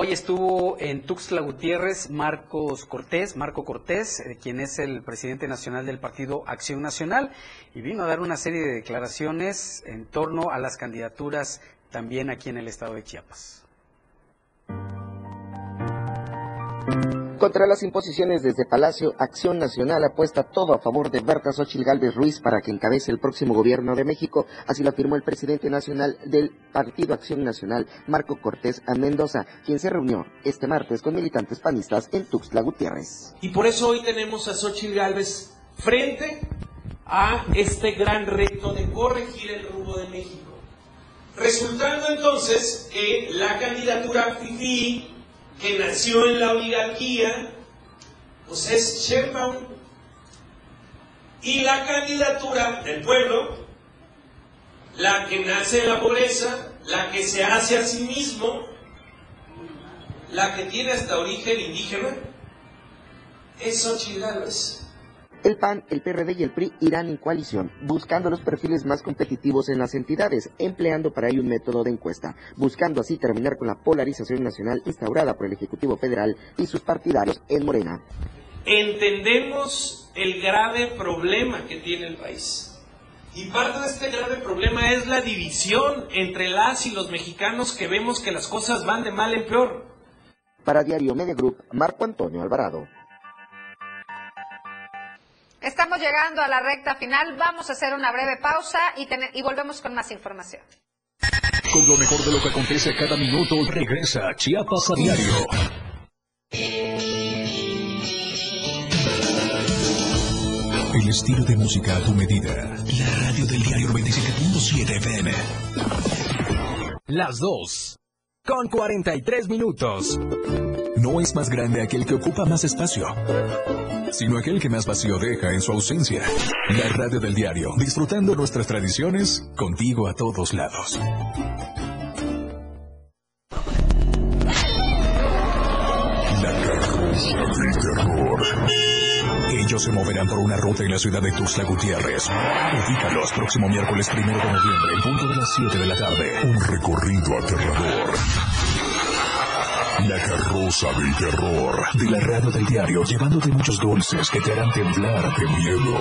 Hoy estuvo en Tuxtla Gutiérrez Marcos Cortés, Marco Cortés, eh, quien es el presidente nacional del partido Acción Nacional, y vino a dar una serie de declaraciones en torno a las candidaturas también aquí en el estado de Chiapas. Contra las imposiciones desde Palacio, Acción Nacional apuesta todo a favor de Berta Xochil Gálvez Ruiz para que encabece el próximo gobierno de México, así lo afirmó el presidente nacional del Partido Acción Nacional, Marco Cortés a Mendoza, quien se reunió este martes con militantes panistas en Tuxtla Gutiérrez. Y por eso hoy tenemos a Xochil Gálvez frente a este gran reto de corregir el rumbo de México. Resultando entonces que la candidatura FIFI que nació en la oligarquía, pues es Sheinbaum. Y la candidatura del pueblo, la que nace en la pobreza, la que se hace a sí mismo, la que tiene hasta origen indígena, es Xochitl el PAN, el PRD y el PRI irán en coalición, buscando los perfiles más competitivos en las entidades, empleando para ello un método de encuesta, buscando así terminar con la polarización nacional instaurada por el Ejecutivo Federal y sus partidarios en Morena. Entendemos el grave problema que tiene el país Y parte de este grave problema es la división entre las y los mexicanos que vemos que las cosas van de mal en peor. Para Diario Media Group, Marco Antonio Alvarado. Estamos llegando a la recta final. Vamos a hacer una breve pausa y, y volvemos con más información. Con lo mejor de lo que acontece cada minuto, regresa Chiapas a diario. El estilo de música a tu medida. La radio del diario 97.7 FM. Las 2. Con 43 minutos. No es más grande aquel que ocupa más espacio, sino aquel que más vacío deja en su ausencia. La radio del diario, disfrutando nuestras tradiciones, contigo a todos lados. La carroza del terror. Ellos se moverán por una ruta en la ciudad de Tuxtla Gutiérrez. Ubícalos próximo miércoles primero de noviembre, punto de las 7 de la tarde. Un recorrido aterrador. La carroza del terror. De la radio del diario, llevándote muchos dulces que te harán temblar de miedo.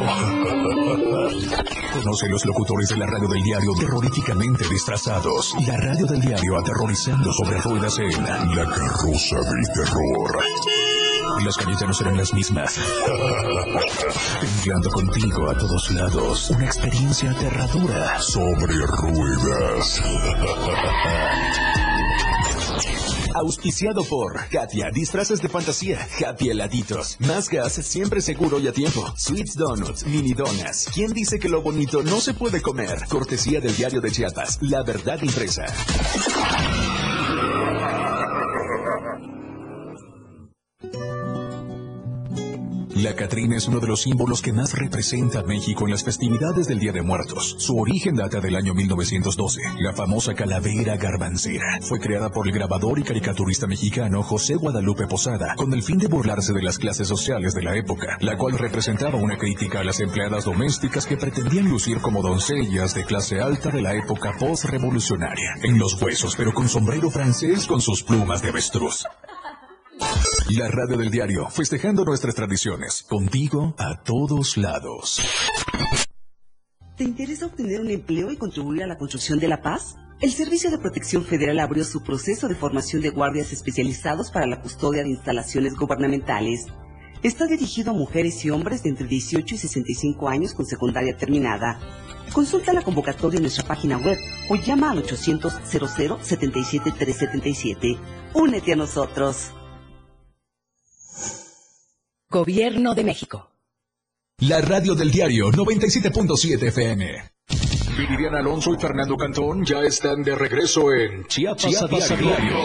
Conoce los locutores de la radio del diario terroríficamente disfrazados. La radio del diario aterrorizando sobre ruedas en La carroza del terror. Las calles ya no serán las mismas. Temblando contigo a todos lados. Una experiencia aterradora sobre ruedas. Auspiciado por Katia, disfraces de fantasía, Happy heladitos, más gas, siempre seguro y a tiempo, Sweets Donuts, mini donas. ¿Quién dice que lo bonito no se puede comer? Cortesía del diario de Chiapas, La Verdad Impresa. La Catrina es uno de los símbolos que más representa a México en las festividades del Día de Muertos. Su origen data del año 1912. La famosa calavera garbancera fue creada por el grabador y caricaturista mexicano José Guadalupe Posada con el fin de burlarse de las clases sociales de la época, la cual representaba una crítica a las empleadas domésticas que pretendían lucir como doncellas de clase alta de la época post-revolucionaria. En los huesos, pero con sombrero francés con sus plumas de avestruz. La radio del diario, festejando nuestras tradiciones, contigo a todos lados. ¿Te interesa obtener un empleo y contribuir a la construcción de la paz? El Servicio de Protección Federal abrió su proceso de formación de guardias especializados para la custodia de instalaciones gubernamentales. Está dirigido a mujeres y hombres de entre 18 y 65 años con secundaria terminada. Consulta la convocatoria en nuestra página web o llama al 800 00 77 377. Únete a nosotros. Gobierno de México. La radio del diario 97.7 FM. Viridiana Alonso y Fernando Cantón ya están de regreso en Chiapas, Chiapas a a diario.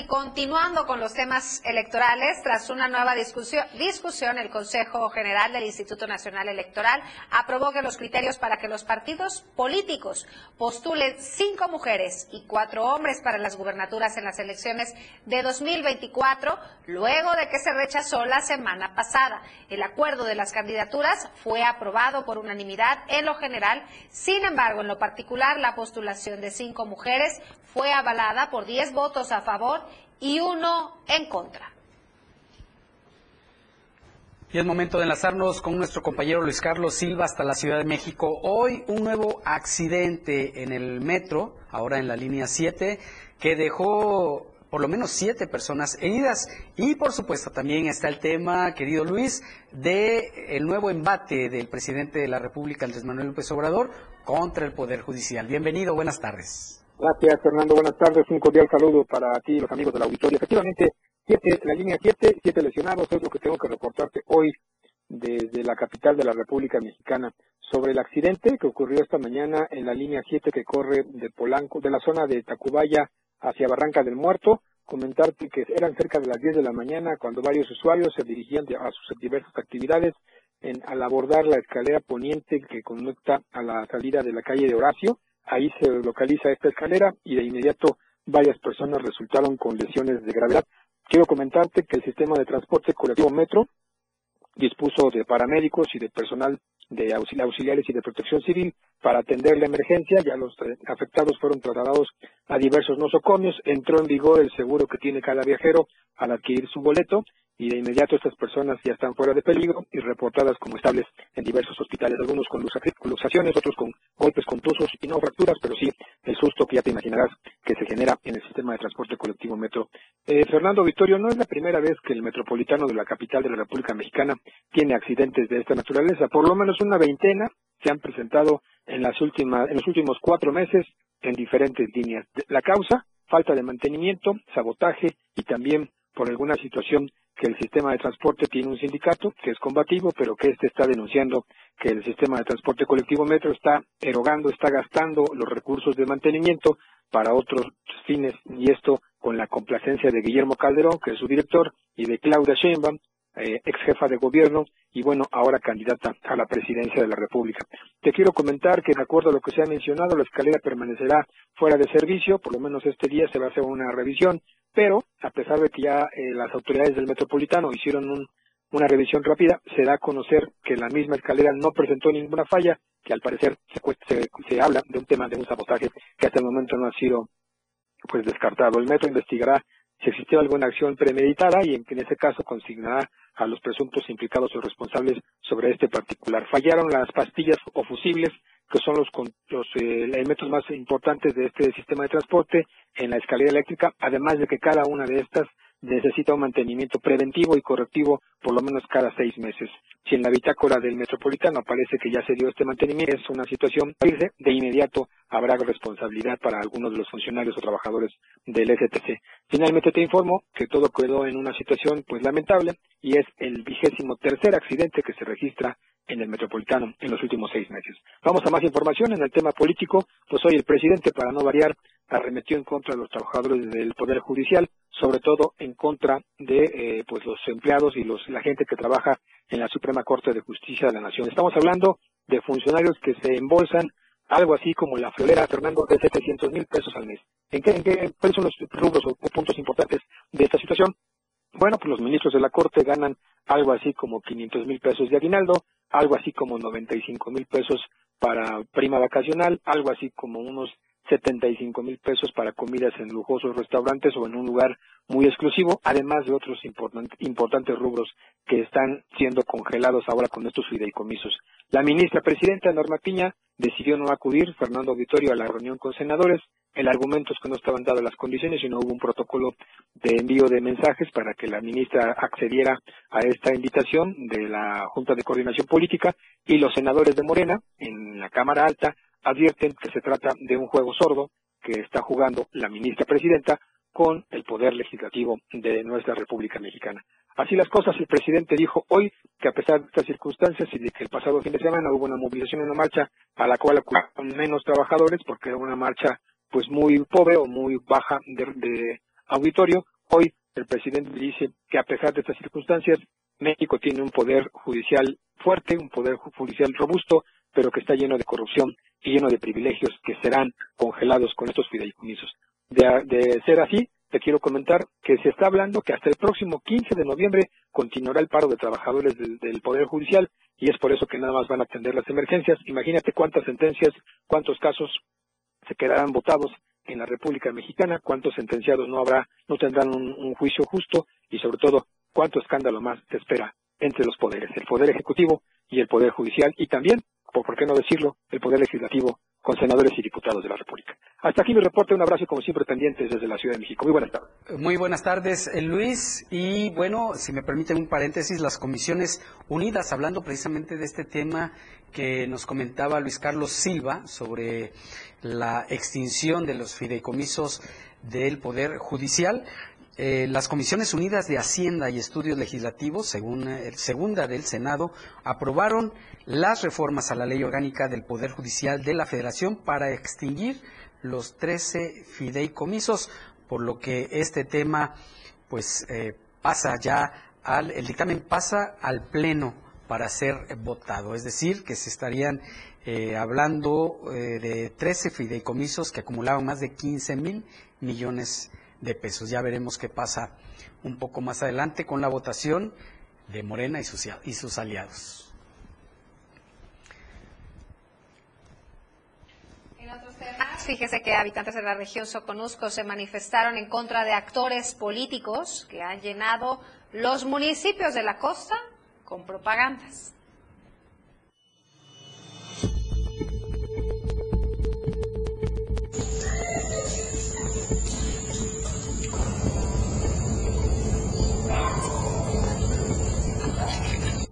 Y continuando con los temas electorales, tras una nueva discusión, discusión, el Consejo General del Instituto Nacional Electoral aprobó que los criterios para que los partidos políticos postulen cinco mujeres y cuatro hombres para las gubernaturas en las elecciones de 2024, luego de que se rechazó la semana pasada. El acuerdo de las candidaturas fue aprobado por unanimidad en lo general, sin embargo, en lo particular, la postulación de cinco mujeres fue avalada por 10 votos a favor y uno en contra. Y es momento de enlazarnos con nuestro compañero Luis Carlos Silva hasta la Ciudad de México. Hoy un nuevo accidente en el metro, ahora en la línea 7, que dejó por lo menos siete personas heridas. Y por supuesto también está el tema, querido Luis, de el nuevo embate del presidente de la República, Andrés Manuel López Obrador, contra el Poder Judicial. Bienvenido, buenas tardes. Gracias, Fernando. Buenas tardes. Un cordial saludo para ti y los amigos de la auditoría. Efectivamente, siete, la línea 7, siete lesionados, es lo que tengo que reportarte hoy desde la capital de la República Mexicana sobre el accidente que ocurrió esta mañana en la línea 7 que corre de Polanco, de la zona de Tacubaya hacia Barranca del Muerto. Comentarte que eran cerca de las 10 de la mañana cuando varios usuarios se dirigían a sus diversas actividades en, al abordar la escalera poniente que conecta a la salida de la calle de Horacio. Ahí se localiza esta escalera y de inmediato varias personas resultaron con lesiones de gravedad. Quiero comentarte que el sistema de transporte colectivo Metro dispuso de paramédicos y de personal de auxiliares y de protección civil para atender la emergencia. Ya los afectados fueron trasladados a diversos nosocomios. Entró en vigor el seguro que tiene cada viajero al adquirir su boleto y de inmediato estas personas ya están fuera de peligro y reportadas como estables en diversos hospitales, algunos con luxaciones, otros con golpes contusos y no fracturas, pero sí el susto que ya te imaginarás que se genera en el sistema de transporte colectivo metro. Eh, Fernando Vittorio, no es la primera vez que el metropolitano de la capital de la República Mexicana tiene accidentes de esta naturaleza, por lo menos una veintena se han presentado en las últimas, en los últimos cuatro meses en diferentes líneas. La causa, falta de mantenimiento, sabotaje y también por alguna situación que el sistema de transporte tiene un sindicato que es combativo, pero que este está denunciando que el sistema de transporte colectivo Metro está erogando, está gastando los recursos de mantenimiento para otros fines y esto con la complacencia de Guillermo Calderón, que es su director, y de Claudia Sheinbaum, eh, ex jefa de gobierno y bueno, ahora candidata a la presidencia de la República. Te quiero comentar que de acuerdo a lo que se ha mencionado, la escalera permanecerá fuera de servicio, por lo menos este día se va a hacer una revisión, pero a pesar de que ya eh, las autoridades del metropolitano hicieron una revisión rápida, se da a conocer que la misma escalera no presentó ninguna falla, que al parecer se, se habla de un tema de un sabotaje que hasta el momento no ha sido pues descartado. El metro investigará si existió alguna acción premeditada y en, en ese caso consignará a los presuntos implicados o responsables sobre este particular. Fallaron las pastillas o fusibles, que son los, los eh, elementos más importantes de este sistema de transporte, en la escalera eléctrica, además de que cada una de estas necesita un mantenimiento preventivo y correctivo por lo menos cada seis meses. Si en la bitácora del metropolitano aparece que ya se dio este mantenimiento, es una situación de inmediato habrá responsabilidad para algunos de los funcionarios o trabajadores del STC. Finalmente te informo que todo quedó en una situación pues lamentable y es el vigésimo tercer accidente que se registra en el metropolitano en los últimos seis meses. Vamos a más información en el tema político, pues hoy el presidente, para no variar, arremetió en contra de los trabajadores del Poder Judicial, sobre todo en contra de eh, pues los empleados y los, la gente que trabaja en la Suprema Corte de Justicia de la Nación. Estamos hablando de funcionarios que se embolsan algo así como la florera, Fernando, de 700 mil pesos al mes. ¿En qué, en qué, ¿Cuáles son los rubros o, puntos importantes de esta situación? Bueno, pues los ministros de la Corte ganan algo así como 500 mil pesos de aguinaldo, algo así como 95 mil pesos para prima vacacional, algo así como unos 75 mil pesos para comidas en lujosos restaurantes o en un lugar muy exclusivo, además de otros importantes rubros que están siendo congelados ahora con estos fideicomisos. La ministra presidenta Norma Piña decidió no acudir, Fernando Vitorio, a la reunión con senadores. El argumento es que no estaban dadas las condiciones y no hubo un protocolo de envío de mensajes para que la ministra accediera a esta invitación de la Junta de Coordinación Política y los senadores de Morena en la Cámara Alta advierten que se trata de un juego sordo que está jugando la ministra presidenta con el poder legislativo de nuestra República Mexicana. Así las cosas, el presidente dijo hoy que a pesar de estas circunstancias y de que el pasado fin de semana hubo una movilización, una marcha a la cual acudieron menos trabajadores porque era una marcha pues muy pobre o muy baja de, de auditorio, hoy el presidente dice que a pesar de estas circunstancias, México tiene un poder judicial fuerte, un poder judicial robusto, pero que está lleno de corrupción y lleno de privilegios que serán congelados con estos fideicomisos. De, ser así, te quiero comentar que se está hablando que hasta el próximo 15 de noviembre continuará el paro de trabajadores del, del, Poder Judicial y es por eso que nada más van a atender las emergencias. Imagínate cuántas sentencias, cuántos casos se quedarán votados en la República Mexicana, cuántos sentenciados no habrá, no tendrán un, un juicio justo y sobre todo cuánto escándalo más te espera entre los poderes, el Poder Ejecutivo y el Poder Judicial y también por qué no decirlo, el Poder Legislativo con senadores y diputados de la República. Hasta aquí mi reporte, un abrazo como siempre pendientes desde la Ciudad de México. Muy buenas tardes. Muy buenas tardes, eh, Luis. Y bueno, si me permiten un paréntesis, las comisiones unidas, hablando precisamente de este tema que nos comentaba Luis Carlos Silva sobre la extinción de los fideicomisos del Poder Judicial. Eh, las Comisiones Unidas de Hacienda y Estudios Legislativos, según eh, segunda del Senado, aprobaron las reformas a la ley orgánica del Poder Judicial de la Federación para extinguir los 13 fideicomisos, por lo que este tema pues eh, pasa ya al, el dictamen pasa al Pleno para ser votado, es decir, que se estarían eh, hablando de 13 fideicomisos que acumulaban más de 15 mil millones de pesos. Ya veremos qué pasa un poco más adelante con la votación de Morena y sus, y sus aliados. fíjese que habitantes de la región Soconusco se manifestaron en contra de actores políticos que han llenado los municipios de la costa con propagandas.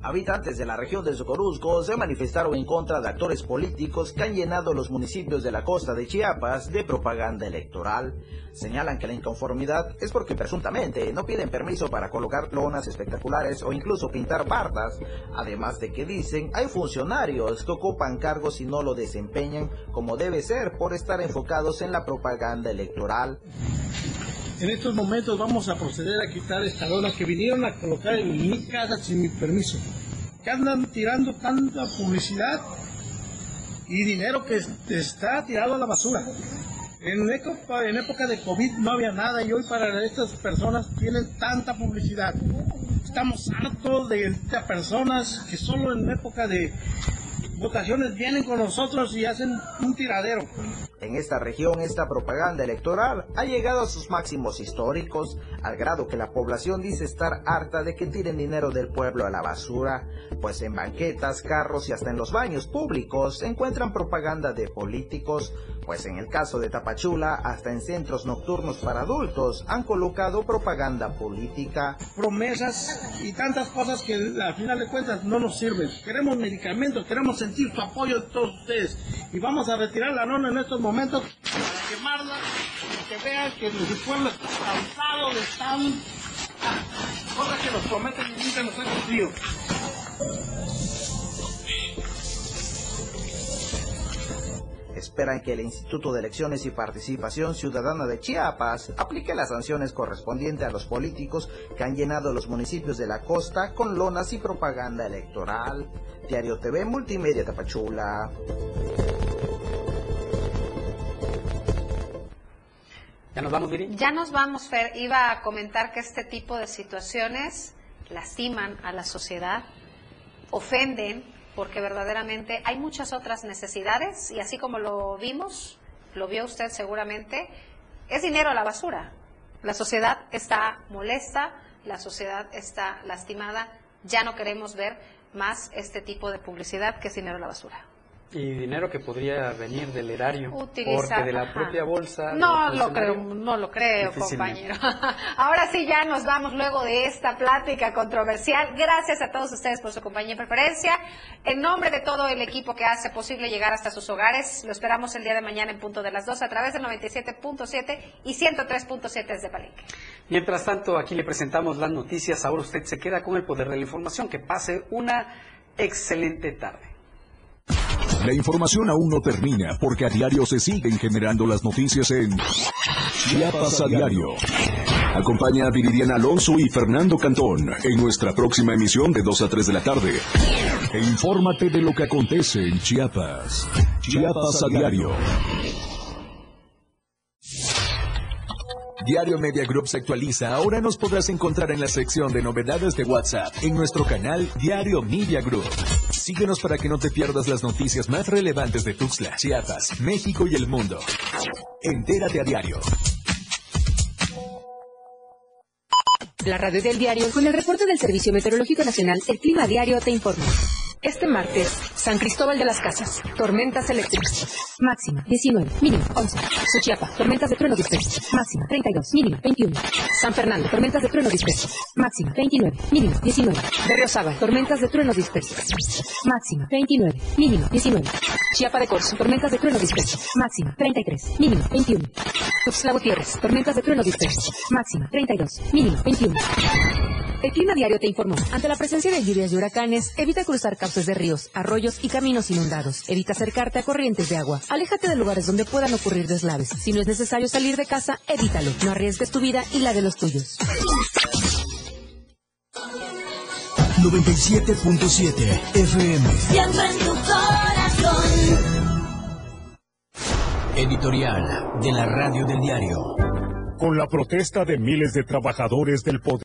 Habitantes de la región de Socorusco se manifestaron en contra de actores políticos que han llenado los municipios de la costa de Chiapas de propaganda electoral. Señalan que la inconformidad es porque presuntamente no piden permiso para colocar lonas espectaculares o incluso pintar bardas, además de que dicen hay funcionarios que ocupan cargos y no lo desempeñan como debe ser por estar enfocados en la propaganda electoral. En estos momentos vamos a proceder a quitar esta lona que vinieron a colocar en mi casa sin mi permiso. Que andan tirando tanta publicidad y dinero que está tirado a la basura. En época, en época de COVID no había nada y hoy para estas personas tienen tanta publicidad. Estamos hartos de estas personas que solo en época de votaciones vienen con nosotros y hacen un tiradero. En esta región esta propaganda electoral ha llegado a sus máximos históricos, al grado que la población dice estar harta de que tiren dinero del pueblo a la basura, pues en banquetas, carros y hasta en los baños públicos encuentran propaganda de políticos, pues en el caso de Tapachula, hasta en centros nocturnos para adultos han colocado propaganda política. Promesas y tantas cosas que al final de cuentas no nos sirven. Queremos medicamentos, queremos su apoyo de todos ustedes y vamos a retirar la norma en estos momentos para quemarla y que vean que nuestro pueblo está cansado de tan cosas que nos prometen y nunca nos han cumplido. Esperan que el Instituto de Elecciones y Participación Ciudadana de Chiapas aplique las sanciones correspondientes a los políticos que han llenado los municipios de la costa con lonas y propaganda electoral. Diario TV Multimedia Tapachula. ¿Ya nos vamos, Viri? Ya nos vamos, Fer. Iba a comentar que este tipo de situaciones lastiman a la sociedad, ofenden, porque verdaderamente hay muchas otras necesidades y así como lo vimos, lo vio usted seguramente, es dinero a la basura. La sociedad está molesta, la sociedad está lastimada, ya no queremos ver más este tipo de publicidad que es dinero a la basura. Y dinero que podría venir del erario, Utiliza, porque de la ajá. propia bolsa. No lo creo, no lo creo, compañero. (laughs) Ahora sí ya nos vamos luego de esta plática controversial. Gracias a todos ustedes por su compañía y preferencia. En nombre de todo el equipo que hace posible llegar hasta sus hogares, lo esperamos el día de mañana en punto de las 2 a través del 97.7 y 103.7 desde Palenque. Mientras tanto, aquí le presentamos las noticias. Ahora usted se queda con el poder de la información. Que pase una excelente tarde. La información aún no termina porque a diario se siguen generando las noticias en Chiapas a diario. Acompaña a Viridiana Alonso y Fernando Cantón en nuestra próxima emisión de 2 a 3 de la tarde. E infórmate de lo que acontece en Chiapas. Chiapas a diario. Diario Media Group se actualiza. Ahora nos podrás encontrar en la sección de novedades de WhatsApp en nuestro canal Diario Media Group. Síguenos para que no te pierdas las noticias más relevantes de Tuxtla, Chiapas, México y el mundo. Entérate a diario. La radio del diario con el reporte del Servicio Meteorológico Nacional, el Clima Diario te informa. Este martes, San Cristóbal de las Casas, tormentas eléctricas. Máxima 19, mínima 11. Suchiapa, tormentas de trueno disperso. Máxima 32, mínima 21. San Fernando, tormentas de trueno disperso. Máxima 29, mínima 19. Berriozábal, tormentas de trueno disperso. Máxima 29, mínima 19. Chiapa de Corzo, tormentas de trueno disperso. Máxima 33, mínima 21. Tuxtla Gutiérrez, tormentas de trueno disperso. Máxima 32, mínima 21. El Clima Diario te informó. Ante la presencia de lluvias y huracanes, evita cruzar cauces de ríos, arroyos y caminos inundados. Evita acercarte a corrientes de agua. Aléjate de lugares donde puedan ocurrir deslaves. Si no es necesario salir de casa, evítalo. No arriesgues tu vida y la de los tuyos. 97.7 FM. Siempre en tu corazón. Editorial de la Radio del Diario. Con la protesta de miles de trabajadores del poder